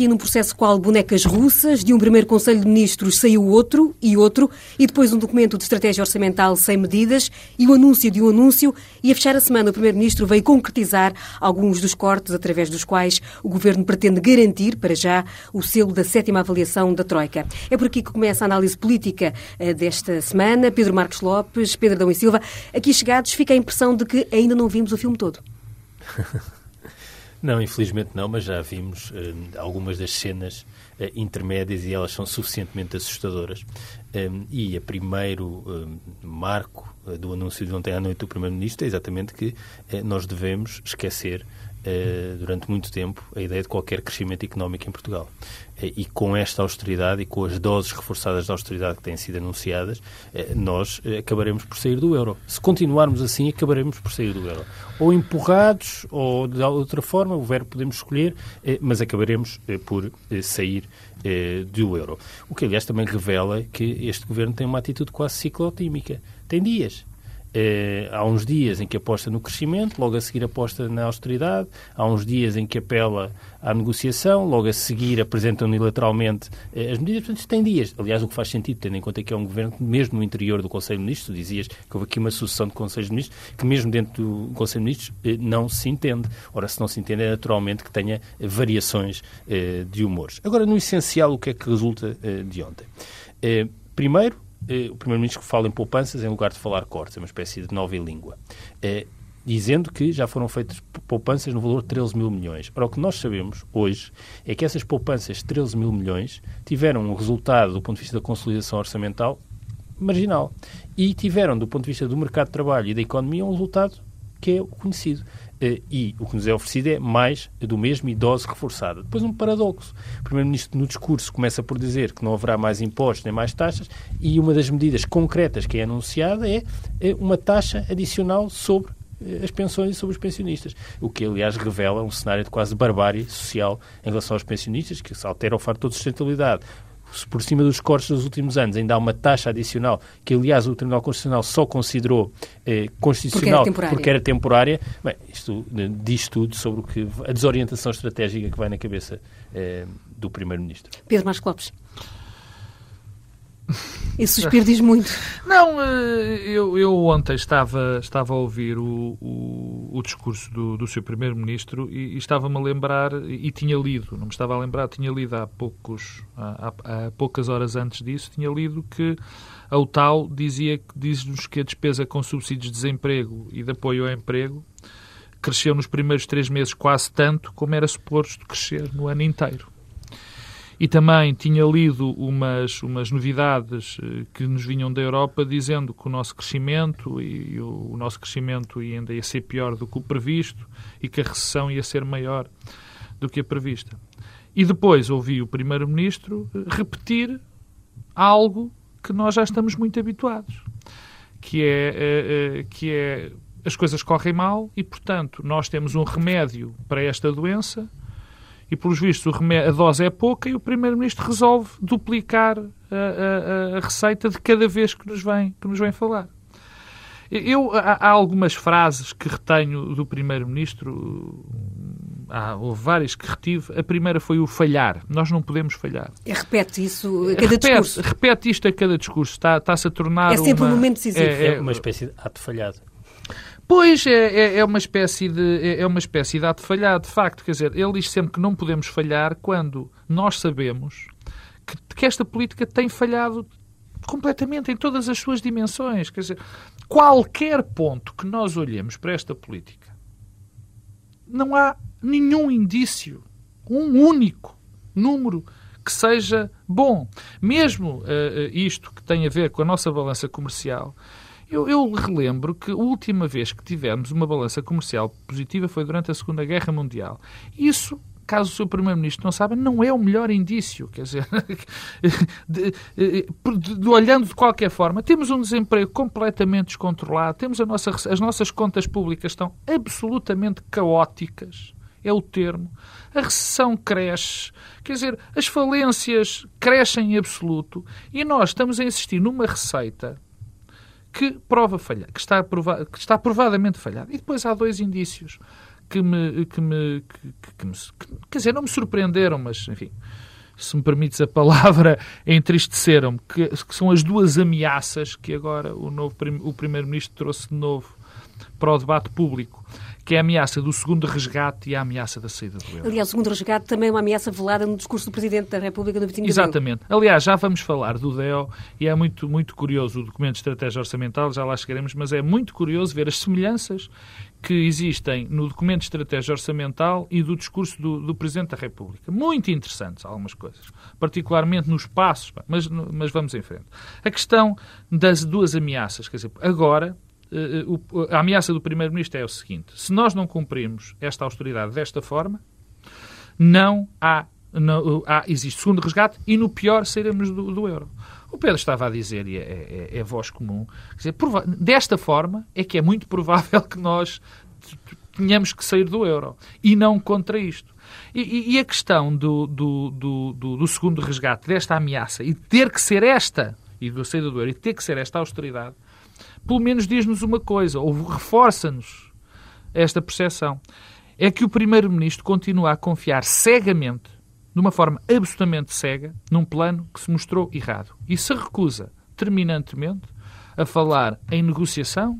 Aqui num processo qual bonecas russas, de um primeiro Conselho de Ministros saiu outro e outro, e depois um documento de estratégia orçamental sem medidas e o anúncio de um anúncio, e a fechar a semana o Primeiro-Ministro veio concretizar alguns dos cortes através dos quais o Governo pretende garantir, para já, o selo da sétima avaliação da Troika. É por aqui que começa a análise política eh, desta semana. Pedro Marcos Lopes, Pedro Dão e Silva, aqui chegados fica a impressão de que ainda não vimos o filme todo. Não, infelizmente não, mas já vimos uh, algumas das cenas uh, intermédias e elas são suficientemente assustadoras. Um, e a primeiro um, marco do anúncio de ontem à noite do Primeiro-Ministro é exatamente que nós devemos esquecer durante muito tempo a ideia de qualquer crescimento económico em Portugal. e com esta austeridade e com as doses reforçadas de austeridade que têm sido anunciadas, nós acabaremos por sair do euro. Se continuarmos assim, acabaremos por sair do euro ou empurrados, ou de outra forma, o verbo podemos escolher, eh, mas acabaremos eh, por eh, sair do euro. O que, aliás, também revela que este governo tem uma atitude quase ciclotímica. Tem dias eh, há uns dias em que aposta no crescimento, logo a seguir aposta na austeridade, há uns dias em que apela à negociação, logo a seguir apresenta unilateralmente eh, as medidas. Portanto, tem dias. Aliás, o que faz sentido, tendo em conta que é um governo mesmo no interior do Conselho de Ministros, dizias que houve aqui uma sucessão de Conselhos de Ministros, que mesmo dentro do Conselho de Ministros eh, não se entende. Ora, se não se entende, é naturalmente que tenha variações eh, de humores. Agora, no essencial, o que é que resulta eh, de ontem? Eh, primeiro, eh, o Primeiro-Ministro fala em poupanças em lugar de falar cortes, é uma espécie de nova língua. Eh, dizendo que já foram feitas poupanças no valor de 13 mil milhões. Ora, o que nós sabemos hoje é que essas poupanças de 13 mil milhões tiveram um resultado, do ponto de vista da consolidação orçamental, marginal. E tiveram, do ponto de vista do mercado de trabalho e da economia, um resultado que é conhecido. Eh, e o que nos é oferecido é mais do mesmo e dose reforçada. Depois um paradoxo. O Primeiro-Ministro no discurso começa por dizer que não haverá mais impostos nem mais taxas e uma das medidas concretas que é anunciada é uma taxa adicional sobre eh, as pensões e sobre os pensionistas. O que, aliás, revela um cenário de quase barbárie social em relação aos pensionistas, que se altera o fator de sustentabilidade por cima dos cortes dos últimos anos, ainda há uma taxa adicional, que aliás o Tribunal Constitucional só considerou eh, constitucional porque era, porque era, temporária, bem, isto eh, diz tudo sobre o que, a desorientação estratégica que vai na cabeça eh, do Primeiro-Ministro. Pedro Marcos Lopes. Esse suspiro diz muito. Não, eh, eu, eu ontem estava, estava a ouvir o, o, o discurso do, do seu Primeiro-Ministro e, e estava-me a lembrar, e tinha lido, não me estava a lembrar, tinha lido há, poucos, há, há poucas horas antes disso, tinha lido que a UTAL dizia, diz-nos que a despesa com subsídios de desemprego e de apoio ao emprego cresceu nos primeiros três meses quase tanto como era suposto crescer no ano inteiro. E também tinha lido umas, umas novidades eh, que nos vinham da Europa dizendo que o nosso crescimento e o, o nosso crescimento ainda ia ser pior do que o previsto e que a recessão ia ser maior do que a prevista. E depois ouvi o Primeiro-Ministro eh, repetir algo que nós já estamos muito habituados, que é, é, que é as coisas correm mal e, portanto, nós temos um remédio para esta doença e, pelos vistos, a dose é pouca e o Primeiro-Ministro resolve duplicar a, a, a, receita de cada vez que nos vem, que nos vem falar. Eu, há, há algumas frases que retenho do Primeiro-Ministro, há, houve várias que retive. A primeira foi o falhar. Nós não podemos falhar. E repete isso a cada repete, discurso. Repete isto a cada discurso. Está, está-se a tornar. É sempre uma, um momento decisivo. É, é uma espécie de ato falhado. Pois é, é, é, uma espécie de é, é uma espécie de ato falhado, de facto. Quer dizer, ele diz sempre que não podemos falhar quando nós sabemos que, que esta política tem falhado completamente em todas as suas dimensões. Quer dizer, qualquer ponto que nós olhemos para esta política, não há nenhum indício, um único número que seja bom. Mesmo uh, isto que tem a ver com a nossa balança comercial, Eu, eu relembro que a última vez que tivemos uma balança comercial positiva foi durante a Segunda Guerra Mundial. Isso caso o seu Primeiro-Ministro não saiba, não é o melhor indício. Quer dizer, de, de, de, olhando de qualquer forma, temos um desemprego completamente descontrolado, temos nossa, as nossas contas públicas estão absolutamente caóticas. É o termo. A recessão cresce, quer dizer, as falências crescem em absoluto e nós estamos a insistir numa receita que prova falhar, que está, que está provadamente falhada. E depois há dois indícios que me, que me, que, que me que, quer dizer, não me surpreenderam, mas enfim, se me permites a palavra, entristeceram-me, que, que, são as duas ameaças que agora o, novo, o Primeiro-Ministro trouxe de novo para o debate público que é a ameaça do segundo resgate e a ameaça da saída do euro. Aliás, o segundo resgate também é uma ameaça velada no discurso do Presidente da República no 25 de Exatamente. Aliás, já vamos falar do DEO e é muito, muito curioso o documento de estratégia orçamental, já lá chegaremos, mas é muito curioso ver as semelhanças que existem no documento de estratégia orçamental e do discurso do, do Presidente da República. Muito interessantes algumas coisas, particularmente nos passos, mas, mas vamos em frente. A questão das duas ameaças, quer dizer, agora a ameaça do Primeiro-Ministro é o seguinte: se nós não cumprirmos esta austeridade desta forma, não há, não, há existe segundo resgate e, no pior, sairemos do, do euro. O Pedro estava a dizer, e é, é, é voz comum, dizer, desta forma é que é muito provável que nós tenhamos que sair do euro e não contra isto. E, e a questão do, do, do, do, segundo resgate, desta ameaça, e ter que ser esta, e da saída do euro, e ter que ser esta austeridade, pelo menos diz-nos uma coisa, ou reforça-nos esta percepção. É que o Primeiro-Ministro continua a confiar cegamente, de uma forma absolutamente cega, num plano que se mostrou errado. E se recusa terminantemente a falar em negociação,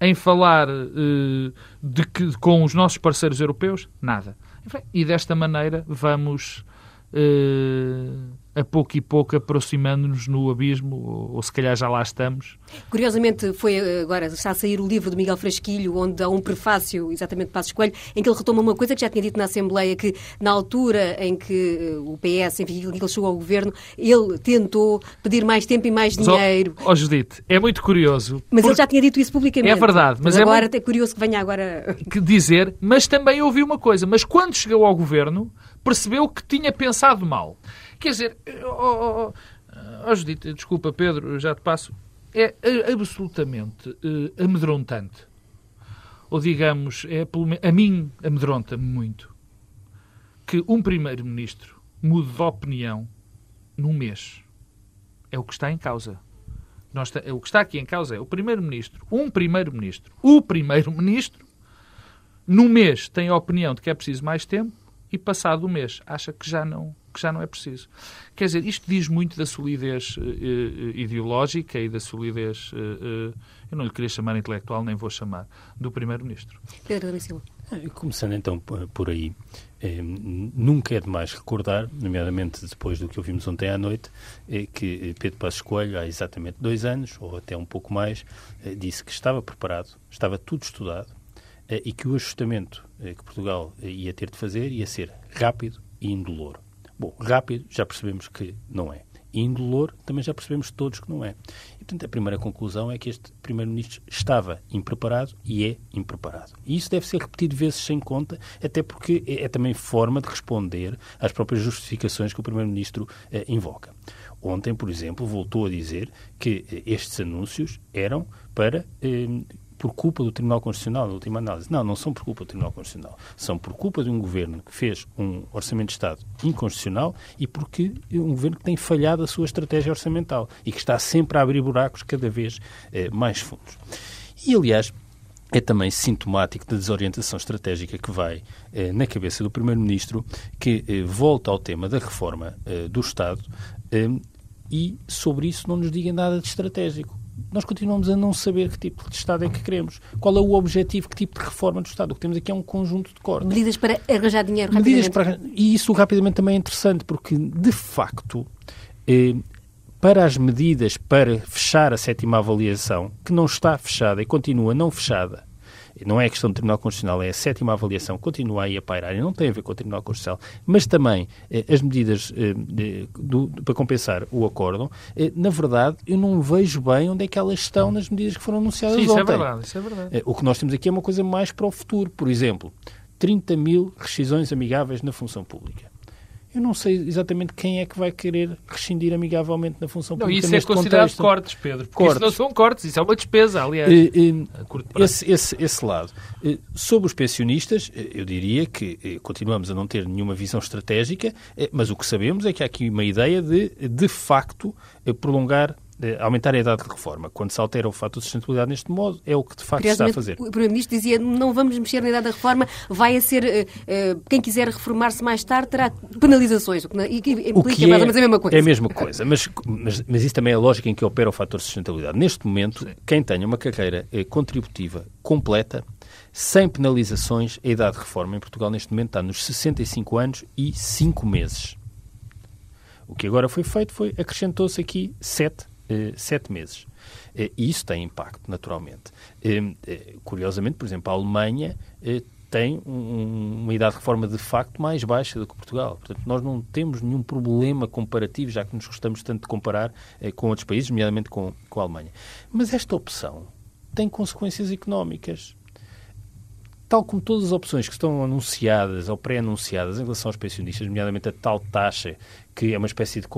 em falar uh, de que, com os nossos parceiros europeus, nada. E desta maneira vamos. Uh, a pouco e pouco aproximando-nos no abismo, ou, ou, se calhar já lá estamos. Curiosamente, foi eh, agora, está a sair o livro de Miguel Frasquilho, onde há um prefácio, exatamente Passos Coelho, em que ele retoma uma coisa que já tinha dito na Assembleia, que na altura em que eh, o PS, enfim, que ele chegou ao governo, ele tentou pedir mais tempo e mais dinheiro. Ó oh, Judite, é muito curioso. Mas ele já tinha dito isso publicamente. É verdade. Mas, mas é agora muito... é curioso que venha agora... Que dizer, mas também ouvi uma coisa, mas quando chegou ao governo, percebeu que tinha pensado mal. Quer dizer, oh, oh, oh, Judite, desculpa, Pedro, já te passo. É absolutamente uh, amedrontante. Ou digamos, é, a mim amedronta-me muito que um primeiro-ministro mude de opinião num mês. É o que está em causa. Nós, é, o que está aqui em causa é o primeiro-ministro, um primeiro-ministro, o primeiro-ministro, num mês tem a opinião de que é preciso mais tempo e passado o mês acha que já não que já não é preciso. Quer dizer, isto diz muito da solidez uh, ideológica e da solidez, uh, eu não lhe queria chamar intelectual, nem vou chamar, do Primeiro-Ministro. Pedro Silva. Começando então por aí, eh, nunca é demais recordar, nomeadamente depois do que ouvimos ontem à noite, eh, que Pedro Passos Coelho, há exatamente dois anos, ou até um pouco mais, eh, disse que estava preparado, estava tudo estudado, e que o ajustamento que Portugal ia ter de fazer ia ser rápido e indolor. Bom, rápido já percebemos que não é. Indolor também já percebemos todos que não é. E, portanto, a primeira conclusão é que este Primeiro-Ministro estava impreparado e é impreparado. E isso deve ser repetido vezes sem conta, até porque é, é também forma de responder às próprias justificações que o Primeiro-Ministro eh, invoca. Ontem, por exemplo, voltou a dizer que eh, estes anúncios eram para eh, por culpa do Tribunal Constitucional, na última análise. Não, não são por culpa do Tribunal Constitucional. São por culpa de um governo que fez um orçamento de Estado inconstitucional e porque um governo que tem falhado a sua estratégia orçamental e que está sempre a abrir buracos cada vez eh, mais fundos. E, aliás, é também sintomático da desorientação estratégica que vai eh, na cabeça do Primeiro-Ministro, que eh, volta ao tema da reforma eh, do Estado eh, e sobre isso não nos diga nada de estratégico nós continuamos a não saber que tipo de Estado é que queremos. Qual é o objetivo, que tipo de reforma do Estado. O que temos aqui é um conjunto de cortes. Medidas para arranjar dinheiro rapidamente. Para, e isso rapidamente também é interessante, porque, de facto, eh, para as medidas para fechar a sétima avaliação, que não está fechada e continua não fechada, não é questão do Tribunal Constitucional, é a sétima avaliação, continua aí a pairar e não tem a ver com o Tribunal Constitucional, mas também eh, as medidas eh, de, do, para compensar o acórdão, eh, na verdade, eu não vejo bem onde é que elas estão nas medidas que foram anunciadas Sim, isso ontem. é verdade, isso é verdade. Eh, o que nós temos aqui é uma coisa mais para o futuro. Por exemplo, 30 mil rescisões amigáveis na função pública. Eu não sei exatamente quem é que vai querer rescindir amigavelmente na função Não, pública isso é considerado contexto. cortes, Pedro. Porque Cortes. isso não são cortes, isso é uma despesa, aliás. Curto prazo. esse, esse, esse lado. Eh, Sobre os pensionistas, eu diria que eh, continuamos a não ter nenhuma visão estratégica, eh, mas o que sabemos é que há aqui uma ideia de, de facto, eh, prolongar, aumentar a idade de reforma. Quando se altera o fato de sustentabilidade neste modo, é o que de facto se está a fazer. O Primeiro-Ministro dizia não vamos mexer na idade da reforma, vai a ser, eh, eh, quem quiser reformar-se mais tarde terá penalizações, o que, e implica O que mais é, ou menos a mesma coisa. É a mesma coisa, mas, mas, mas isso também é a lógica em que opera o fator de sustentabilidade. Neste momento, quem tenha uma carreira eh, contributiva completa, sem penalizações, a idade de reforma em Portugal neste momento está nos 65 anos e 5 meses. O que agora foi feito foi, acrescentou-se aqui 7, eh, sete meses. Eh, E isso tem impacto, naturalmente. Eh, eh, Curiosamente, por exemplo, a Alemanha eh, tem um- uma idade de reforma de facto mais baixa do que Portugal. Portanto, nós não temos nenhum problema comparativo, já que nos gostamos tanto de comparar eh, com outros países, nomeadamente com, com a Alemanha. Mas esta opção tem consequências económicas tal como todas as opções que estão anunciadas ou pré-anunciadas em relação aos pensionistas, nomeadamente a tal taxa, que é uma espécie de,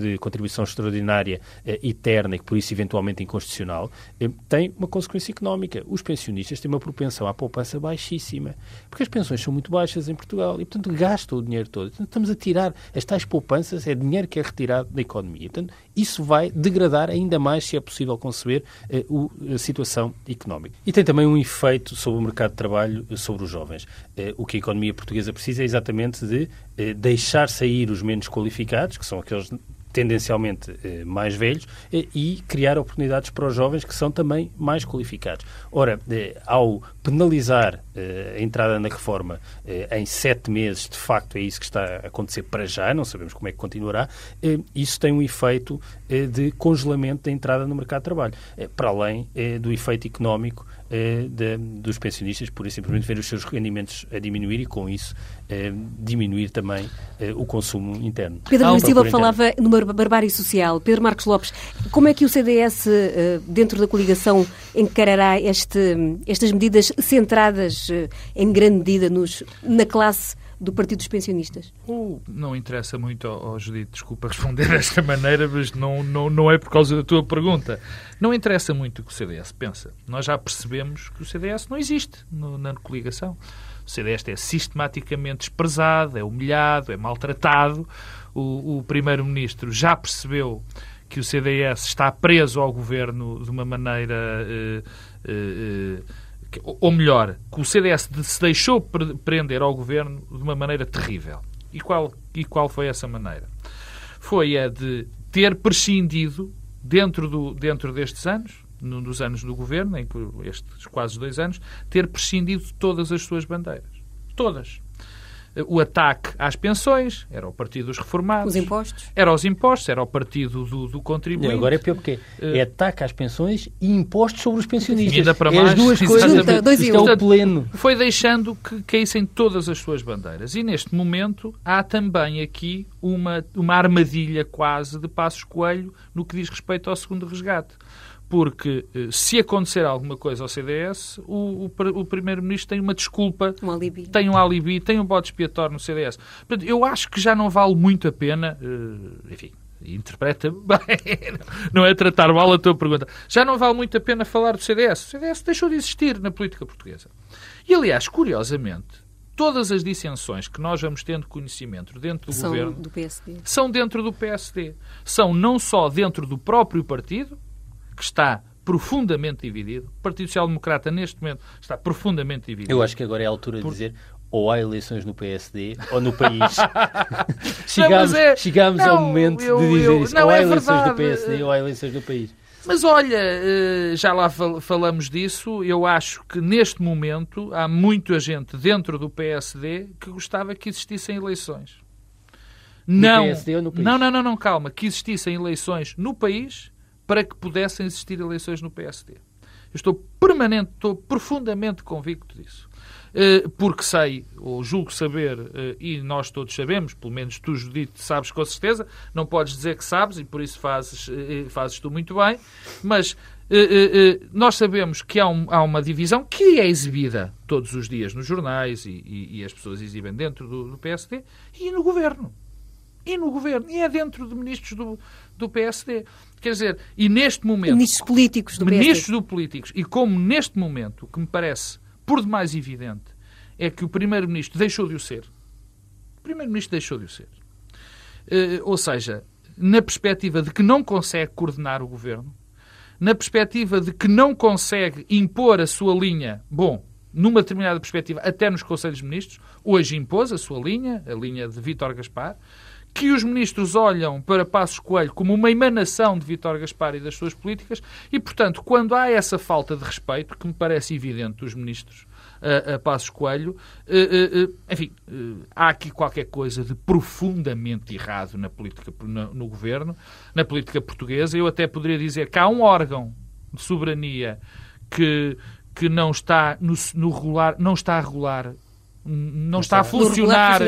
de contribuição extraordinária eh, eterna e que por isso eventualmente inconstitucional, eh, tem uma consequência económica. Os pensionistas têm uma propensão à poupança baixíssima, porque as pensões são muito baixas em Portugal e, portanto, gastam o dinheiro todo. Portanto, estamos a tirar as tais poupanças, é dinheiro que é retirado da economia. Portanto, isso vai degradar ainda mais, se é possível conceber, eh, o- a situação económica. E tem também um efeito sobre o mercado de trabalho, sobre os jovens. O que a economia portuguesa precisa é exatamente de deixar sair os menos qualificados, que são aqueles tendencialmente eh, mais velhos, e criar oportunidades para os jovens que são também mais qualificados. Ora, eh, ao penalizar a entrada na reforma eh, em sete meses, de facto é isso que está a acontecer para já, não sabemos como é que continuará, eh, isso tem um efeito eh, de congelamento da entrada no mercado de trabalho, eh, para além eh, do efeito económico eh, de- dos pensionistas, por simplesmente ver os seus rendimentos a diminuir e, com isso, eh, diminuir também eh, o consumo interno. Pedro Nuno Silva falava numa barbárie social. Pedro Marcos Lopes, como é que o CDS, eh, dentro da coligação, encarará este- estas medidas centradas eh, em grande medida nos- na classe do Partido dos Pensionistas? Não interessa muito ao Judito, desculpa responder desta maneira, mas não, não, não é por causa da tua pergunta. Não interessa muito o que o CDS pensa. Nós já percebemos que o CDS não existe no- na coligação. O CDS é sistematicamente desprezado, é humilhado, é maltratado. O, o Primeiro-Ministro já percebeu que o CDS está preso ao governo de uma maneira. eh, eh, eh, ou melhor, que o CDS se deixou pre- prender ao governo de uma maneira terrível. E qual, e qual foi essa maneira? Foi a de ter prescindido, dentro, do, dentro destes anos, num dos anos do governo, em estes quase dois anos, ter prescindido de todas as suas bandeiras. Todas. O ataque às pensões, era o Partido dos Reformados. Os impostos? Era os impostos, era o Partido do, do Contribuinte. E agora é pior porque é ataque às pensões e impostos sobre os pensionistas. E ainda para é as mais, duas coisas. Dois Isto é o pleno. foi deixando que caíssem todas as suas bandeiras. E neste momento há também aqui uma, uma armadilha quase de Passos Coelho no que diz respeito ao segundo resgate. Porque eh, se acontecer alguma coisa ao CDS, o, o, o Primeiro-Ministro tem uma desculpa Um alibi. tem um alibi, tem um bode expiatório no CDS. Portanto, eu acho que já não vale muito a pena, eh, enfim, interpreta bem, não é tratar mal a tua pergunta, já não vale muito a pena falar do CDS. O CDS deixou de existir na política portuguesa. E, aliás, curiosamente, todas as dissensões que nós vamos tendo conhecimento dentro do São governo do PSD. são dentro do PSD. São não só dentro do próprio partido, que está profundamente dividido. O Partido Social Democrata, neste momento, está profundamente dividido. Eu acho que agora é a altura de dizer ou há eleições no PSD ou no país. chegámos mas é- chegámos ao não, momento eu- de dizer eu- isso. não, ou há é eleições verdade. no PSD ou há eleições no país. Mas olha, eh, já lá fal- falamos disso. Eu acho que neste momento há muita gente dentro do PSD que gostava que existissem eleições. não, PSD ou no país? não, não, não, não, calma, que existissem eleições no país para que pudessem existir eleições no PSD. Eu estou permanente, estou profundamente convicto disso. Eh, porque sei, ou julgo saber, eh, e nós todos sabemos, pelo menos tu, Judite, sabes com certeza, não podes dizer que sabes, e por isso fazes, eh, fazes tu muito bem, mas nós sabemos que há, um, uma divisão que é exibida todos os dias nos jornais e, as pessoas exibem dentro do, PSD e no governo. E no governo. E é dentro de ministros do, do PSD. Quer dizer, e neste momento. Ministros políticos do ministros PSD. do políticos. E como neste momento, o que me parece por demais evidente é que o Primeiro-Ministro deixou de o ser. O Primeiro-Ministro deixou de o ser. Uh, ou seja, na perspectiva de que não consegue coordenar o governo, na perspectiva de que não consegue impor a sua linha, bom, numa determinada perspectiva, até nos Conselhos de Ministros, hoje impôs a sua linha, a linha de Vítor Gaspar, que os ministros olham para Passos Coelho como uma emanação de Vítor Gaspar e das suas políticas e, portanto, quando há essa falta de respeito, que me parece evidente dos ministros a, a Passos Coelho, uh, uh, enfim, uh, há aqui qualquer coisa de profundamente errado na política, no, no governo, na política portuguesa. Eu até poderia dizer que há um órgão de soberania que, que não está no, no regular, não está a regular não está a funcionar,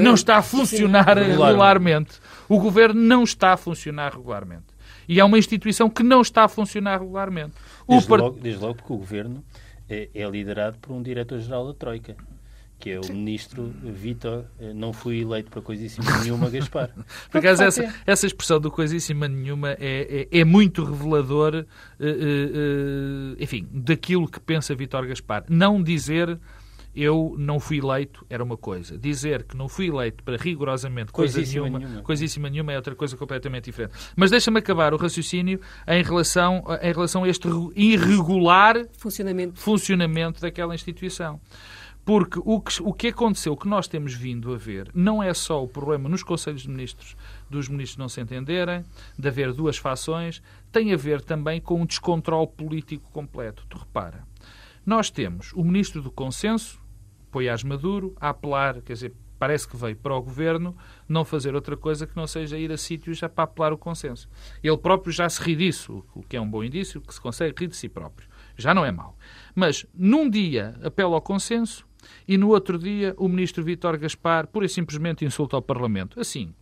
não está a funcionar regularmente. O governo não está a funcionar regularmente. E é uma instituição que não está a funcionar regularmente. Desde, part... logo, desde logo porque o governo é, é liderado por um diretor-geral da Troika que é o ministro Vitor, eh, não fui eleito para coisíssima nenhuma, Gaspar. Por acaso, essa, essa expressão do coisíssima nenhuma é, é, é muito revelador, uh, uh, enfim, daquilo que pensa Vitor Gaspar. Não dizer eu não fui eleito era uma coisa. Dizer que não fui eleito para rigorosamente coisa nenhuma, nenhuma, coisíssima nenhuma é outra coisa completamente diferente. Mas deixa-me acabar o raciocínio em relação, em relação a este irregular funcionamento, funcionamento daquela instituição. Porque o que, o que aconteceu, o que nós temos vindo a ver, não é só o problema nos Conselhos de Ministros dos ministros não se entenderem, de haver duas fações, tem a ver também com um descontrole político completo. Tu repara, nós temos o ministro do consenso, Poiás Maduro, a apelar, quer dizer, parece que veio para o governo não fazer outra coisa que não seja ir a sítios já para apelar o consenso. Ele próprio já se ri disso, o que é um bom indício, que se consegue rir de si próprio. Já não é mau. Mas num dia apela ao consenso e no outro dia o ministro Vítor Gaspar pura e simplesmente insulta ao Parlamento. Assim,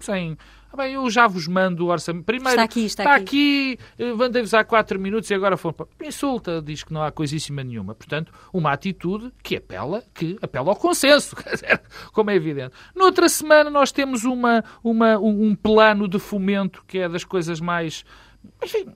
sem ah, bem, eu já vos mando o orçamento. Primeiro, está aqui, está, está aqui. aqui eh, mandei-vos há quatro minutos e agora foram para... Insulta, diz que não há coisíssima nenhuma. Portanto, uma atitude que apela, que apela ao consenso, como é evidente. Noutra semana nós temos uma, uma, um plano de fomento que é das coisas mais... Enfim,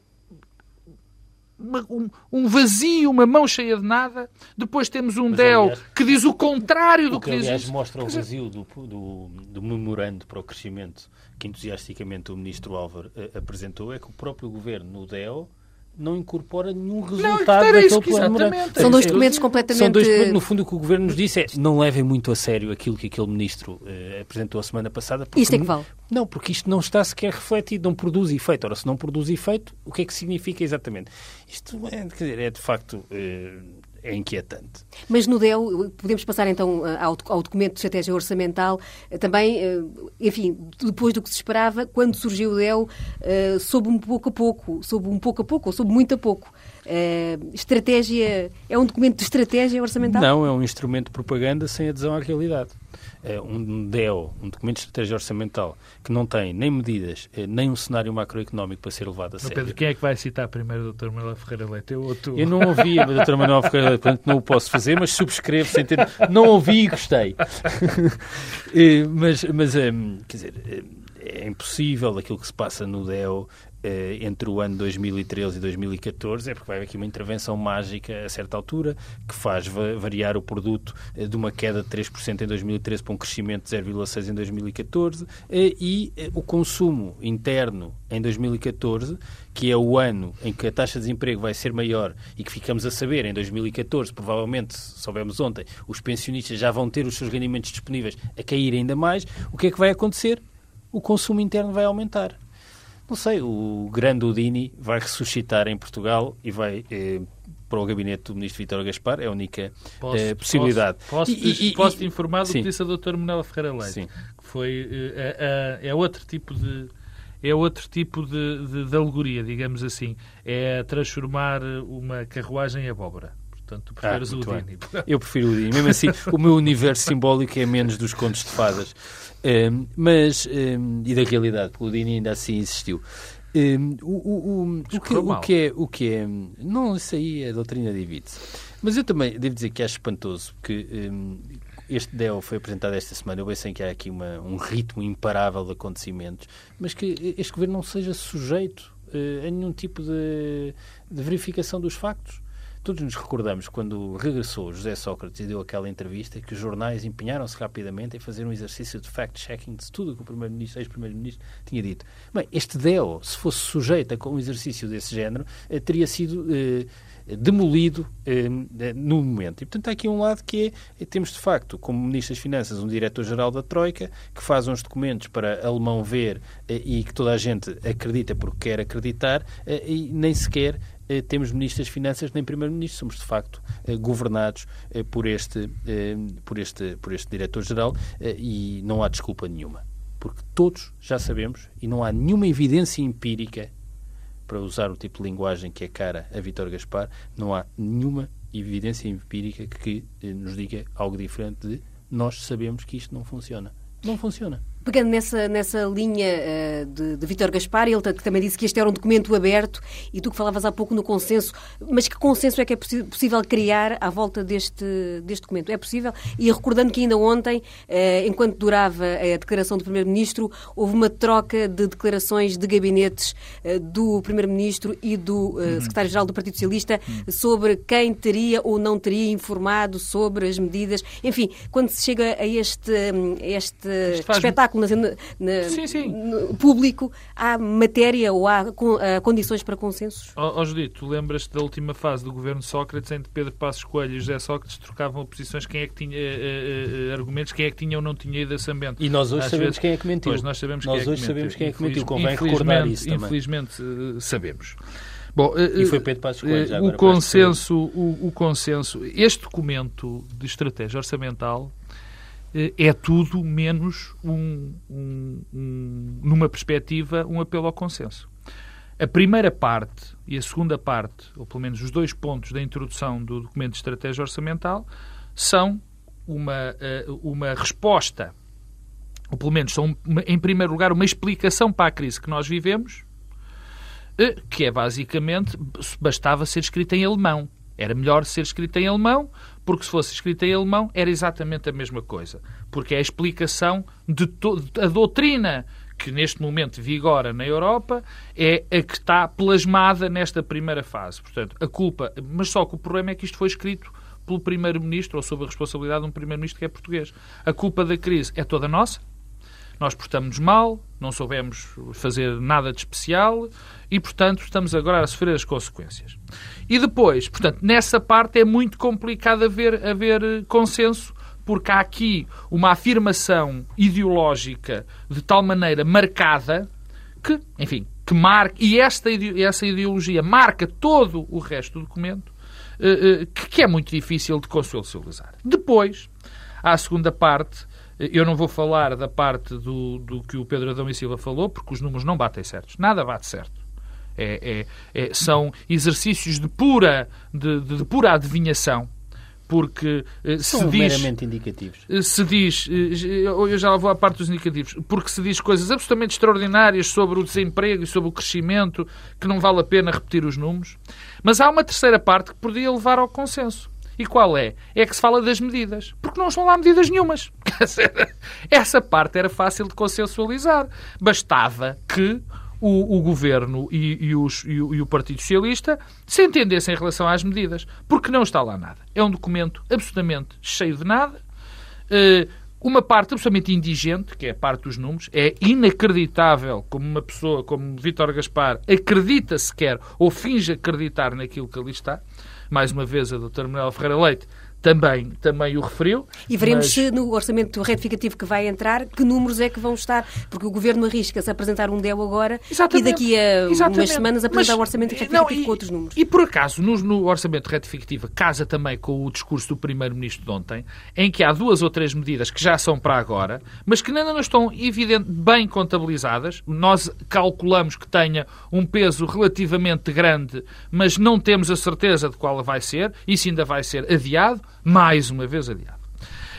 um, um, vazio, uma mão cheia de nada. Depois temos um Mas, DEL aliás, que diz o contrário do o que, que diz. Aliás, mostra o vazio do, do, do, memorando para o crescimento que entusiasticamente o ministro Álvaro uh, apresentou, é que o próprio governo, no DEL, não incorpora nenhum resultado não, daquele plano São dois documentos completamente... São dois documentos, no fundo, o que o Governo nos disse é não levem muito a sério aquilo que aquele Ministro uh, apresentou a semana passada. Isto é que vale. Não, porque isto não está sequer refletido, não produz efeito. Ora, se não produz efeito, o que é que significa exatamente? Isto é, quer dizer, é de facto... Uh, é inquietante. Mas no DEL, podemos passar então ao, ao documento de estratégia orçamental, também, eh, enfim, depois do que se esperava, quando surgiu o DEL, eh, soube um pouco a pouco, soube um pouco a pouco, ou soube muito a pouco. Uh, estratégia é um documento de estratégia orçamental? Não, é um instrumento de propaganda sem adesão à realidade. É um DEO, um documento de estratégia orçamental, que não tem nem medidas, eh, nem um cenário macroeconómico para ser levado a sério. Pedro, quem é que vai citar primeiro o Dr. Manuel Ferreira Leite? Eu, ou tu? Eu não ouvi a Dr. Manuel Ferreira Leite, portanto não o posso fazer, mas subscrevo sem ter... Não ouvi e gostei. Eh, mas, mas quer dizer, é impossível aquilo que se passa no DEO eh, entre o ano 2013 e 2014 é porque vai haver aqui uma intervenção mágica a certa altura que faz variar o produto eh, de uma queda de 3% em 2013 para um crescimento de 0,6% em 2014 eh, e o consumo interno em 2014 que é o ano em que a taxa de desemprego vai ser maior e que ficamos a saber em 2014, provavelmente, soubemos ontem, os pensionistas já vão ter os seus rendimentos disponíveis a cair ainda mais, o que é que vai acontecer? O consumo interno vai aumentar. Não sei, o grande Udini vai ressuscitar em Portugal e vai eh, para o gabinete do ministro Vítor Gaspar, é a única posso, eh, possibilidade. Posso, posso, posso te informar do que disse a doutora Manuela Ferreira Leite, sim. que foi, eh, é outro tipo de é outro tipo de, de, de alegoria, digamos assim. É transformar uma carruagem em abóbora. Portanto, tu preferes Ah, o Udini. Eu prefiro o Udini. Mesmo assim, o meu universo simbólico é menos dos contos de fadas. Ehm, mas, ehm, e da realidade, porque o Udini ainda assim existiu. Ehm, o, o, o, o, que, o que é, o que é. Não, isso aí é doutrina divide-se. Mas eu também devo dizer que acho espantoso que este DEO foi apresentado esta semana. Eu bem sei que há aqui uma, um ritmo imparável de acontecimentos, mas que este governo não seja sujeito eh, a nenhum tipo de, de verificação dos factos. Todos nos recordamos quando regressou José Sócrates e deu aquela entrevista que os jornais empenharam-se rapidamente em fazer um exercício de fact-checking de tudo o que o Primeiro-Ministro, ex-Primeiro-Ministro, tinha dito. Bem, este DEO, se fosse sujeito a um exercício desse género, eh, teria sido eh, demolido eh, no momento. E, portanto, há aqui um lado que é, temos de facto, como Ministro das Finanças, um Diretor-Geral da Troika, que faz uns documentos para alemão ver eh, e que toda a gente acredita porque quer acreditar, eh, e nem sequer eh, temos Ministro das Finanças nem Primeiro-Ministro. Somos, de facto, eh, governados eh, por este, eh, por este, por este Diretor-Geral eh, e não há desculpa nenhuma. Porque todos já sabemos e não há nenhuma evidência empírica para usar o tipo de linguagem que é cara a Vítor Gaspar, não há nenhuma evidência empírica que eh, nos diga algo diferente de nós sabemos que isto não funciona. Não funciona. Pegando nessa, nessa linha eh, de, de Vítor Gaspar, ele que também disse que este era um documento aberto e tu que falavas há pouco no consenso, mas que consenso é que é possível criar à volta deste, deste documento? É possível? E recordando que ainda ontem, eh, enquanto durava a declaração do Primeiro-Ministro, houve uma troca de declarações de gabinetes eh, do Primeiro-Ministro e do eh, Secretário-Geral do Partido Socialista sobre quem teria ou não teria informado sobre as medidas. Enfim, quando se chega a este, a este faz- na, na- Sim, sim. no público, há matéria ou há ah, condições para consensos? Ó ó, Judito, tu lembras-te da última fase do governo Sócrates em que Pedro Passos Coelho e José Sócrates trocavam posições, quem é que tinha eh, eh, argumentos, quem é que tinha ou não tinha ido a Sambento. E nós hoje Às sabemos vezes- quem é que mentiu. Pois, nós sabemos Nós quem é que hoje mentiu. sabemos quem é que mentiu. Infeliz- Convém recordar infelizmente- isso também. Infelizmente, eh, sabemos. Bom, E foi Pedro Passos Coelho, já agora, o consenso, o, o consenso, este documento de estratégia orçamental é tudo menos um, um- um- numa perspectiva, um apelo ao consenso. A primeira parte e a segunda parte, ou pelo menos os dois pontos da introdução do documento de estratégia orçamental, são uma, eh, uma resposta, ou pelo menos são, em primeiro lugar, uma explicação para a crise que nós vivemos, eh, que é basicamente bastava ser escrita em alemão. Era melhor ser escrita em alemão, porque se fosse escrita em alemão era exatamente a mesma coisa. Porque é a explicação de to- a doutrina que neste momento vigora na Europa é a que está plasmada nesta primeira fase. Portanto, a culpa. Mas só que o problema é que isto foi escrito pelo Primeiro-Ministro ou sob a responsabilidade de um Primeiro-Ministro que é português. A culpa da crise é toda nossa. Nós portamos mal, não soubemos fazer nada de especial e, portanto, estamos agora a sofrer as consequências. E depois, portanto, nessa parte é muito complicado haver, haver eh, consenso, porque há aqui uma afirmação ideológica de tal maneira marcada que, enfim, que marca, e esta, essa ideologia marca todo o resto do documento, eh, eh, que, é muito difícil de consensualizar. Depois, há a segunda parte, eu não vou falar da parte do, do que o Pedro Adão e Silva falou, porque os números não batem certos. Nada bate certo. É- é- é- são exercícios de pura, de, de- de pura adivinhação, porque eh, se São diz meramente indicativos. se diz, eh, eu já lá vou à parte dos indicativos, porque se diz coisas absolutamente extraordinárias sobre o desemprego e sobre o crescimento, que não vale a pena repetir os números. Mas há uma terceira parte que poderia levar ao consenso. E qual é? É que se fala das medidas. Porque não estão lá medidas nenhumas. Essa parte era fácil de consensualizar. Bastava que o, o governo e, e os- e o, e o Partido Socialista se entendessem em relação às medidas. Porque não está lá nada. É um documento absolutamente cheio de nada. Eh, uma parte absolutamente indigente, que é a parte dos números, é inacreditável como uma pessoa como Vítor Gaspar acredita sequer ou finge acreditar naquilo que ali está. Mais uma vez, a doutora Manuela Ferreira Leite também, também o referiu. E veremos mas... se no orçamento retificativo que vai entrar, que números é que vão estar, porque o Governo arrisca-se a apresentar um DEL agora Exatamente. e daqui a Exatamente. umas semanas apresentar o orçamento retificativo não, e, com outros números. E por acaso, no, no orçamento retificativo, casa também com o discurso do Primeiro-Ministro de ontem, em que há duas ou três medidas que já são para agora, mas que ainda não estão evidente, bem contabilizadas. Nós calculamos que tenha um peso relativamente grande, mas não temos a certeza de qual vai ser. Isso ainda vai ser adiado mais uma vez adiado.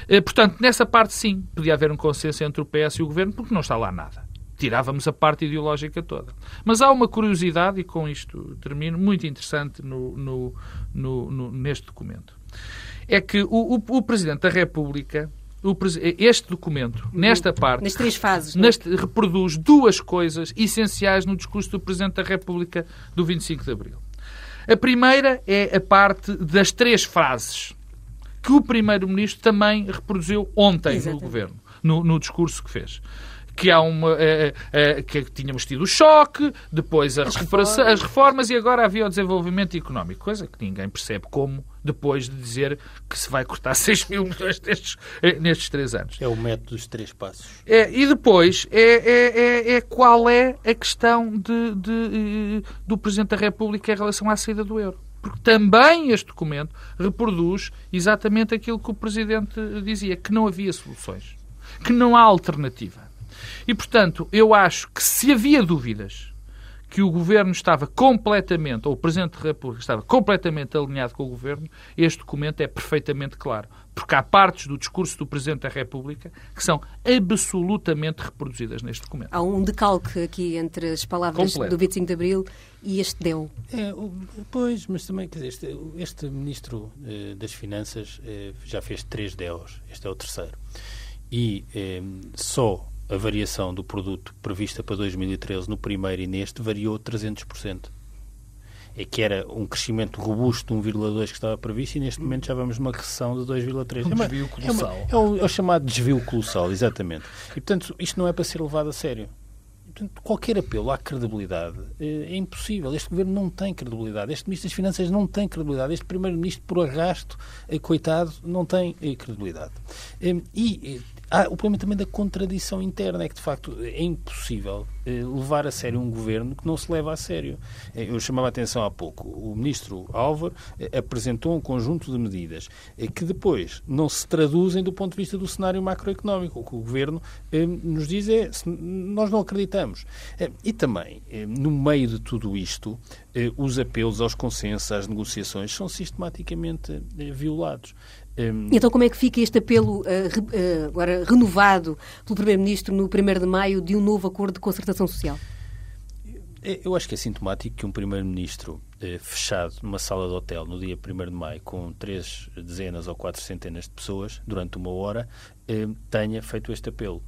Eh, portanto, nessa parte sim, podia haver um consenso entre o PS e o Governo, porque não está lá nada. Tirávamos a parte ideológica toda. Mas há uma curiosidade, e com isto termino, muito interessante no, no, no, neste documento. É que o, o, o Presidente da República este documento, nesta parte, nas três fases, é? neste, reproduz duas coisas essenciais no discurso do Presidente da República do 25 de Abril. A primeira é a parte das três frases que o Primeiro-Ministro também reproduziu ontem Exatamente. no Governo, no, no discurso que fez que há uma é, é, que tínhamos tido o choque, depois a as, reformas. as reformas e agora havia o desenvolvimento económico, coisa que ninguém percebe como depois de dizer que se vai cortar 6 mil milhões destes, nestes três anos. É o método dos três passos. É, e depois é, é, é, é qual é a questão de, de, do Presidente da República em relação à saída do euro porque também este documento reproduz exatamente aquilo que o Presidente dizia, que não havia soluções, que não há alternativa. E, portanto, eu acho que se havia dúvidas que o Governo estava completamente, ou o Presidente da República estava completamente alinhado com o Governo, este documento é perfeitamente claro. Porque há partes do discurso do Presidente da República que são absolutamente reproduzidas neste documento. Há um decalque aqui entre as palavras Completo. do 25 de Abril e este deu. É, pois, mas também, quer dizer, este, este Ministro eh, das Finanças eh, já fez três DEOs, este é o terceiro. E eh, só a variação do produto prevista para 2013 no primeiro e neste variou 300%. É que era um crescimento robusto de 1,2 que estava previsto e neste momento já vamos numa recessão de 2,3. Um desvio colossal. É, uma, é, o, é o chamado desvio colossal, exatamente. E, portanto, isto não é para ser levado a sério. Portanto, qualquer apelo à credibilidade eh, é impossível. Este governo não tem credibilidade. Este Ministro das Finanças não tem credibilidade. Este Primeiro-Ministro, por arrasto, eh, coitado, não tem credibilidade. E há o problema também da contradição interna, é que de facto é impossível eh, levar a sério um governo que não se leva a sério. Eh, eu chamava a atenção há pouco, o ministro Álvaro eh, apresentou um conjunto de medidas que depois não se traduzem do ponto de vista do cenário macroeconómico. O que o governo nos diz é nós não acreditamos. E também, no meio de tudo isto, os apelos aos consensos, às negociações, são sistematicamente violados. Um... Então, como é que fica este apelo uh, uh, agora renovado pelo Primeiro-Ministro no 1 de maio de um novo acordo de concertação social? É, eu acho que é sintomático que um Primeiro-Ministro eh, fechado numa sala de hotel no dia 1 de maio com três dezenas ou quatro centenas de pessoas durante uma hora eh, tenha feito este apelo.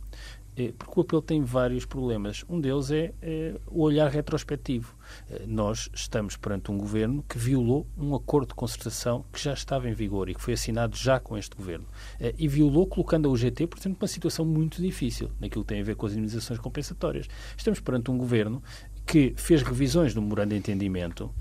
Eh, porque o apelo tem vários problemas. Um deles é, é o olhar retrospectivo. Eh, nós estamos perante um governo que violou um acordo de concertação que já estava em vigor e que foi assinado já com este governo. Eh, e violou colocando a UGT, portanto, numa situação muito difícil naquilo que tem a ver com as indenizações compensatórias. Estamos perante um governo que fez revisões do memorando de entendimento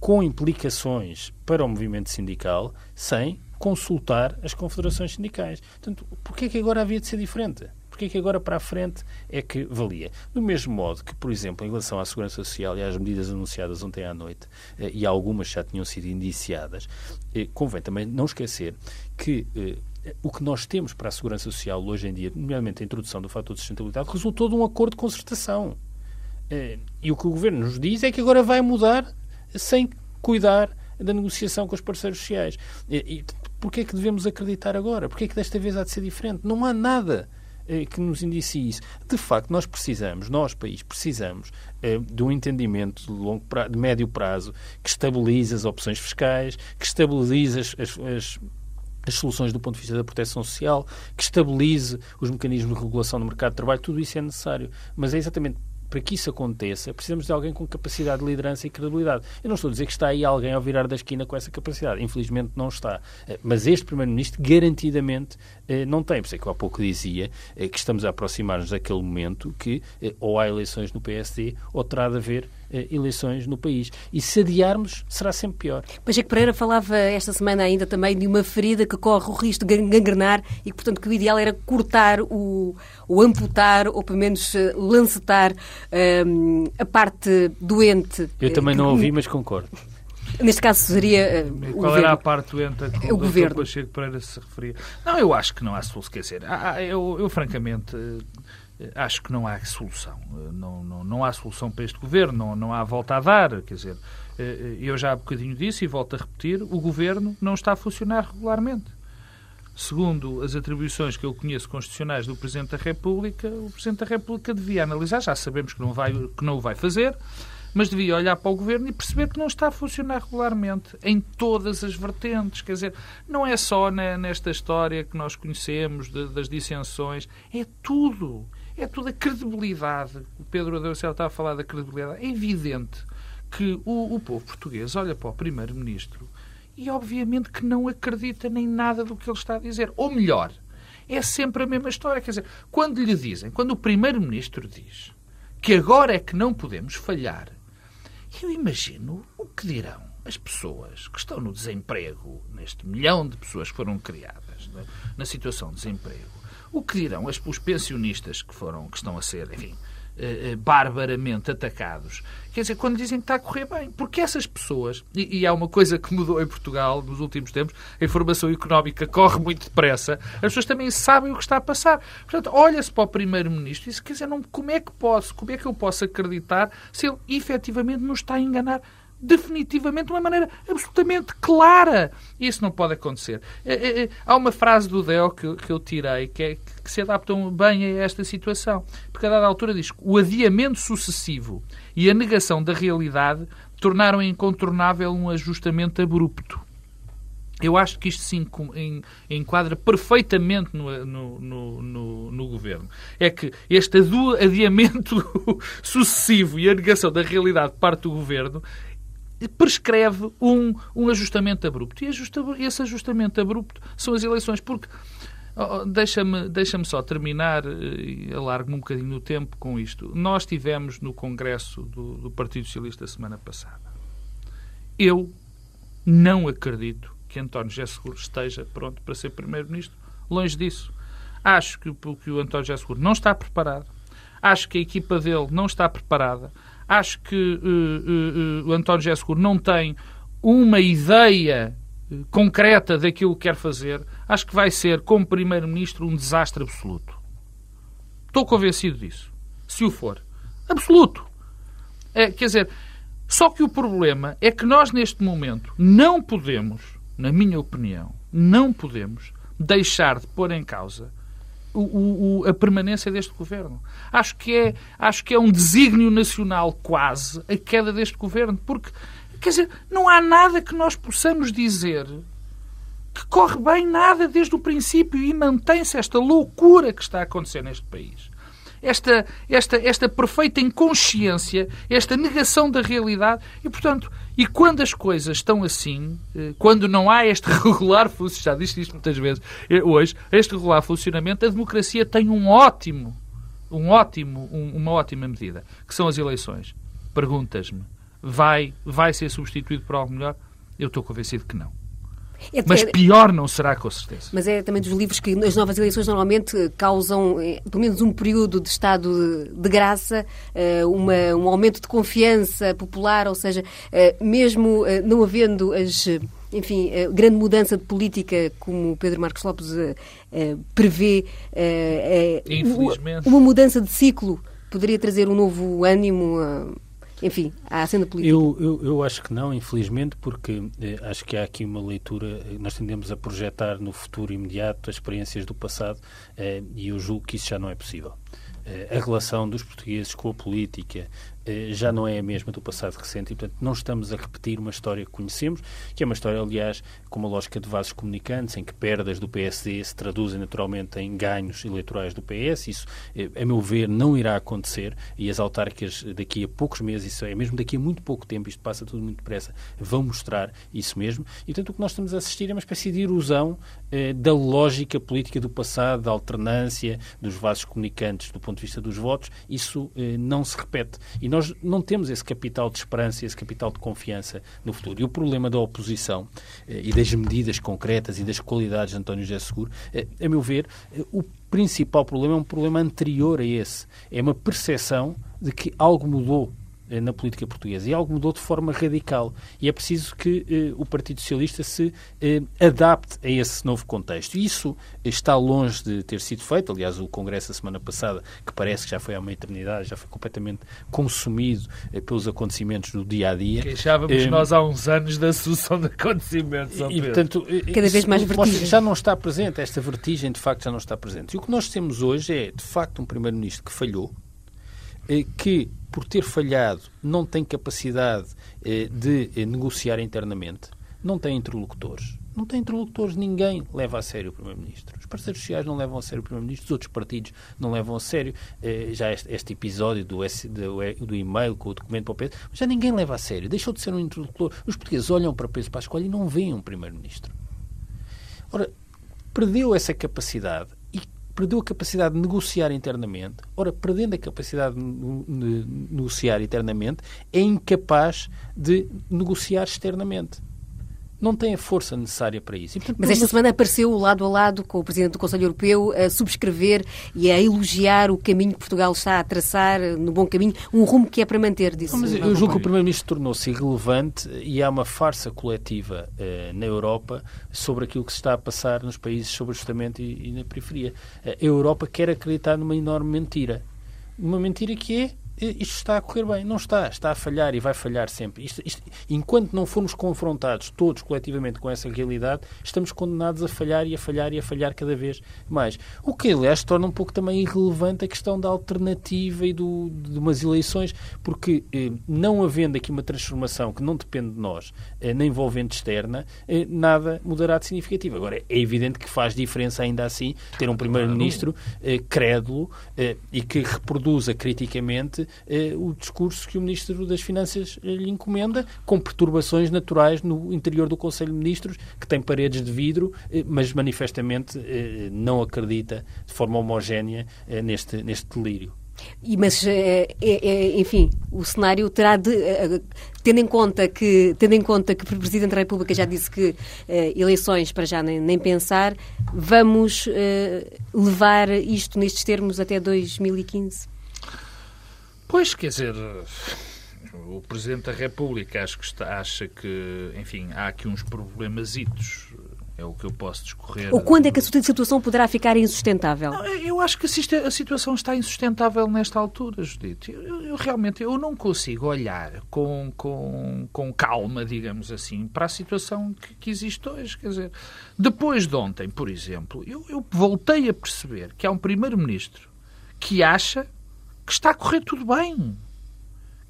com implicações para o movimento sindical sem consultar as confederações sindicais. Portanto, porquê é que agora havia de ser diferente? Porque é que agora para a frente é que valia? Do mesmo modo que, por exemplo, em relação à Segurança Social e às medidas anunciadas ontem à noite, eh, e algumas já tinham sido indiciadas, eh, convém também não esquecer que eh, o que nós temos para a Segurança Social hoje em dia, nomeadamente a introdução do fator de sustentabilidade, resultou de um acordo de concertação. E o que o Governo nos diz é que agora vai mudar sem cuidar da negociação com os parceiros sociais. E, e porquê é que devemos acreditar agora? Porquê é que desta vez há de ser diferente? Não há nada que nos indicie isso. De facto, nós precisamos, nós, país, precisamos eh, de um entendimento de, longo prazo, de médio prazo que estabilize as opções fiscais, que estabilize as, as, as as soluções do ponto de vista da proteção social, que estabilize os mecanismos de regulação do mercado de trabalho, tudo isso é necessário. Mas é exatamente para que isso aconteça, precisamos de alguém com capacidade de liderança e credibilidade. Eu não estou a dizer que está aí alguém ao virar da esquina com essa capacidade. Infelizmente não está. Eh, mas este Primeiro-Ministro garantidamente eh, não tem. Por isso é que eu há pouco dizia eh, que estamos a aproximar-nos daquele momento que ou há eleições no PSD ou terá de haver eleições no país. E se adiarmos, será sempre pior. Pacheco Pereira falava esta semana ainda também de uma ferida que corre o risco de gangrenar e que, portanto, que o ideal era cortar o, ou amputar, ou pelo menos lancetar um, a parte doente. Eu também não ouvi, mas concordo. Neste caso seria. Uh, Qual governo. era a parte doente a que o, o governo. Pacheco Pereira se referia? Não, eu acho que não há solução. Quer dizer, eu, eu francamente acho que não há solução. Não, não, não há solução para este governo, não, não há volta a dar. Quer dizer, eu já há bocadinho disse e volto a repetir: o governo não está a funcionar regularmente. Segundo as atribuições que eu conheço constitucionais do Presidente da República, o Presidente da República devia analisar, já sabemos que não, vai, que não o vai fazer, mas devia olhar para o governo e perceber que não está a funcionar regularmente em todas as vertentes. Quer dizer, não é só nesta história que nós conhecemos de, das dissensões, é tudo. É tudo a credibilidade. O Pedro Adeucel está a falar da credibilidade. É evidente que o, o povo português olha para o Primeiro-Ministro e, obviamente, que não acredita nem nada do que ele está a dizer. Ou melhor, é sempre a mesma história. Quer dizer, quando lhe dizem, quando o Primeiro-Ministro diz que agora é que não podemos falhar, eu imagino o que dirão as pessoas que estão no desemprego, neste milhão de pessoas que foram criadas na, na situação de desemprego, o que dirão os pensionistas que foram, que estão a ser, enfim, eh, barbaramente atacados. Quer dizer, quando dizem que está a correr bem. Porque essas pessoas, e, e há uma coisa que mudou em Portugal nos últimos tempos, a informação económica corre muito depressa, as pessoas também sabem o que está a passar. Portanto, olha-se para o Primeiro-Ministro e diz, quer dizer, não, como é que posso, como é que eu posso acreditar se ele efetivamente nos está a enganar? Definitivamente de uma maneira absolutamente clara. Isso não pode acontecer. É, é, há uma frase do Deo que, eu tirei que, é, se adapta bem a esta situação. Porque a dada altura diz que o adiamento sucessivo e a negação da realidade tornaram incontornável um ajustamento abrupto. Eu acho que isto sim enquadra perfeitamente no, no, no, no, governo. É que este adiamento sucessivo e a negação da realidade parte do governo prescreve um, um ajustamento abrupto. E ajusta, esse ajustamento abrupto são as eleições, porque oh, deixa-me deixa só terminar e alargo-me um bocadinho no tempo com isto. Nós tivemos no Congresso do, do Partido Socialista semana passada. Eu não acredito que António José Seguro esteja pronto para ser Primeiro-Ministro. Longe disso. Acho que, que o António José Seguro não está preparado. Acho que a equipa dele não está preparada. Acho que uh, uh, o António José Seguro não tem uma ideia concreta daquilo que quer fazer. Acho que vai ser, como Primeiro-Ministro, um desastre absoluto. Estou convencido disso. Se o for. Absoluto. É, quer dizer, só que o problema é que nós, neste momento, não podemos, na minha opinião, não podemos deixar de pôr em causa o, o, a permanência deste governo. Acho que, é, acho que é um desígnio nacional quase a queda deste governo, porque, quer dizer, não há nada que nós possamos dizer que corre bem nada desde o princípio e mantém-se esta loucura que está a acontecer neste país esta, esta, esta perfeita inconsciência, esta negação da realidade. E, portanto, e quando as coisas estão assim, eh, quando não há este regular funcionamento, já disse isto muitas vezes eh, hoje, este regular funcionamento, a democracia tem um ótimo, um ótimo, um, uma ótima medida, que são as eleições. Perguntas-me, vai, vai ser substituído por algo melhor? Eu estou convencido que não. É, mas pior não será, com certeza. Mas é também dos livros que as novas eleições normalmente causam, eh, pelo menos um período de estado de, de graça, eh, uma, um aumento de confiança popular, ou seja, eh, mesmo não havendo as enfim, grande mudança de política, como Pedro Marcos Lopes prevê, uma mudança de ciclo poderia trazer um novo ânimo enfim, à cena política? Eu, eu, eu acho que não, infelizmente, porque eh, acho que há aqui uma leitura, eh, nós tendemos a projetar no futuro imediato as experiências do passado eh, e eu julgo que isso já não é possível. Eh, a relação dos portugueses com a política, já não é a mesma do passado recente e, portanto, não estamos a repetir uma história que conhecemos, que é uma história, aliás, com uma lógica de vasos comunicantes, em que perdas do PSD se traduzem naturalmente em ganhos eleitorais do PS. Isso, eh, a meu ver, não irá acontecer e as autárquicas daqui a poucos meses, isso é mesmo daqui a muito pouco tempo, isto passa tudo muito depressa, vão mostrar isso mesmo. E, portanto, o que nós estamos a assistir é uma espécie de erosão eh, da lógica política do passado, da alternância, dos vasos comunicantes do ponto de vista dos votos. Isso eh, não se repete. E nós não temos esse capital de esperança, esse capital de confiança no futuro. E o problema da oposição eh, e das medidas concretas e das qualidades de António José Seguro, eh, a meu ver, eh, o principal problema é um problema anterior a esse. É uma percepção de que algo mudou na política portuguesa. E algo mudou de forma radical. E é preciso que eh, o Partido Socialista se eh, adapte a esse novo contexto. E isso está longe de ter sido feito. Aliás, o Congresso, a semana passada, que parece que já foi há uma eternidade, já foi completamente consumido eh, pelos acontecimentos do dia a dia. Queixávamos eh, nós há uns anos da sucessão de acontecimentos. E, portanto, eh, Cada vez mais vertigem. Já não está presente. Esta vertigem, de facto, já não está presente. E o que nós temos hoje é, de facto, um Primeiro-Ministro que falhou, que por ter falhado, não tem capacidade eh, de eh, negociar internamente, não tem interlocutores. Não tem interlocutores, ninguém leva a sério o Primeiro-Ministro. Os parceiros sociais não levam a sério o Primeiro-Ministro, os outros partidos não levam a sério. Eh, já este, episódio do, do, e-mail com o documento para o PS, já ninguém leva a sério. Deixou de ser um interlocutor. Os portugueses olham para Pedro Pascoal e não veem um Primeiro-Ministro. Ora, perdeu essa capacidade perdeu a capacidade de negociar internamente. Ora, perdendo a capacidade de negociar internamente, é incapaz de negociar externamente não tem a força necessária para isso. E, portanto, Mas esta semana apareceu lado a lado com o Presidente do Conselho Europeu a subscrever e a elogiar o caminho que Portugal está a traçar, no bom caminho, um rumo que é para manter, disse. Mas eu julgo que o Primeiro-Ministro tornou-se irrelevante e há uma farsa coletiva eh, na Europa sobre aquilo que se está a passar nos países sobre ajustamento e, e na periferia. A Europa quer acreditar numa enorme mentira. Uma mentira que é isto está a correr bem. Não está. Está a falhar e vai falhar sempre. Isto, isto, enquanto não formos confrontados todos coletivamente com essa realidade, estamos condenados a falhar e a falhar e a falhar cada vez mais. O que, aliás, torna um pouco também irrelevante a questão da alternativa e do, de umas eleições, porque eh, não havendo aqui uma transformação que não depende de nós, eh, na envolvente externa, eh, nada mudará de significativo. Agora, é evidente que faz diferença ainda assim ter um Primeiro-Ministro eh, crédulo eh, e que reproduza criticamente o discurso que o Ministro das Finanças eh, lhe encomenda, com perturbações naturais no interior do Conselho de Ministros, que tem paredes de vidro, eh, mas manifestamente eh, não acredita de forma homogénea eh, neste, neste delírio. E, mas, enfim, o cenário terá de, tendo em conta que, tendo em conta que o Presidente da República já disse que eleições para já nem, nem pensar, vamos levar isto nestes termos até 2015? Pois, quer dizer, o Presidente da República acho que está, acha que, enfim, há aqui uns problemasitos é o que eu posso discorrer. Ou quando é que a situação poderá ficar insustentável? Não, eu acho que a situação está insustentável nesta altura, Judite. Eu, eu, realmente eu não consigo olhar com, com, com calma, digamos assim, para a situação que, que existe hoje. Quer dizer, depois de ontem, por exemplo, eu, eu voltei a perceber que há um Primeiro-Ministro que acha que está a correr tudo bem,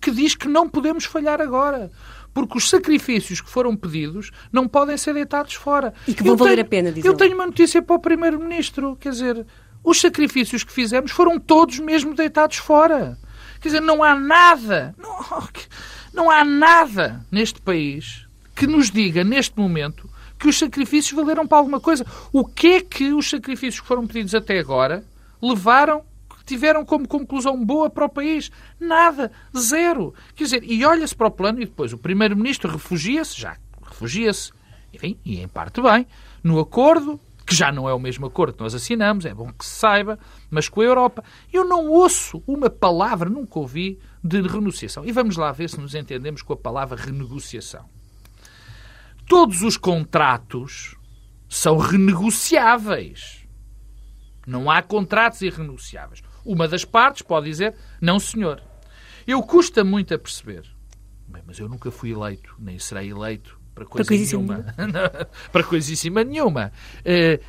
que diz que não podemos falhar agora, porque os sacrifícios que foram pedidos não podem ser deitados fora. E que vão eu valer tenho, a pena, diz Eu tenho uma notícia para o Primeiro-Ministro, quer dizer, os sacrifícios que fizemos foram todos mesmo deitados fora. Quer dizer, não há nada, não, não há nada neste país que nos diga, neste momento, que os sacrifícios valeram para alguma coisa. O que é que os sacrifícios que foram pedidos até agora levaram tiveram como conclusão boa para o país? Nada. Zero. Quer dizer, e olha-se para o plano e depois o Primeiro-Ministro refugia-se, já refugia-se, enfim, e em parte bem, no acordo, que já não é o mesmo acordo que nós assinamos, é bom que se saiba, mas com a Europa. Eu não ouço uma palavra, nunca ouvi, de renegociação. E vamos lá ver se nos entendemos com a palavra renegociação. Todos os contratos são renegociáveis. Não há contratos irrenunciáveis. Uma das partes pode dizer, não senhor. Eu custa muito a perceber. Bem, mas eu nunca fui eleito, nem serei eleito para coisa para nenhuma. para coisíssima nenhuma. Eh,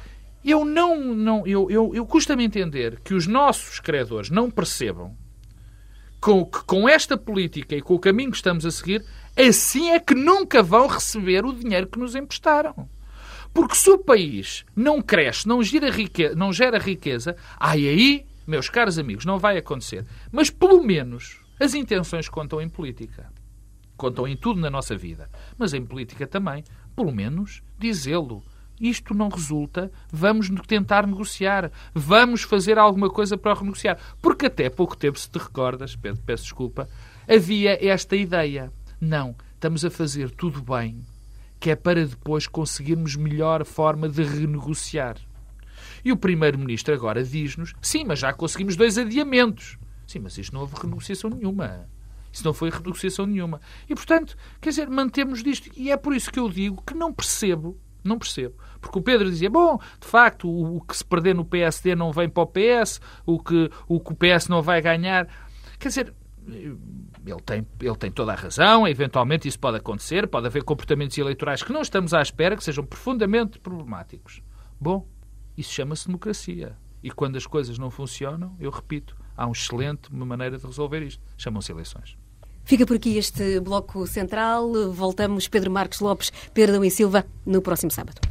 eu não, não eu, eu, eu custa-me entender que os nossos credores não percebam com, que com esta política e com o caminho que estamos a seguir, assim é que nunca vão receber o dinheiro que nos emprestaram. Porque se o país não cresce, não riqueza, não gera riqueza ai, aí meus caros amigos, não vai acontecer. Mas, pelo menos, as intenções contam em política. Contam em tudo na nossa vida. Mas em política também. Pelo menos, dizê-lo. Isto não resulta, vamos tentar negociar. Vamos fazer alguma coisa para renegociar. Porque até pouco tempo, se te recordas, Pedro, peço desculpa, havia esta ideia. Não, estamos a fazer tudo bem, que é para depois conseguirmos melhor forma de renegociar. E o Primeiro-Ministro agora diz-nos: sim, mas já conseguimos dois adiamentos. Sim, mas isto não houve renegociação nenhuma. Isso não foi renegociação nenhuma. E, portanto, quer dizer, mantemos disto. E é por isso que eu digo que não percebo, não percebo. Porque o Pedro dizia, bom, de facto, o, que se perder no PSD não vem para o PS, o que o, que o PS não vai ganhar. Quer dizer, ele tem, ele tem toda a razão, eventualmente isso pode acontecer, pode haver comportamentos eleitorais que não estamos à espera, que sejam profundamente problemáticos. Bom, isso chama-se democracia. E quando as coisas não funcionam, eu repito, há uma excelente maneira de resolver isto. Chamam-se eleições. Fica por aqui este bloco central. Voltamos, Pedro Marcos Lopes, Pedro e Silva, no próximo sábado.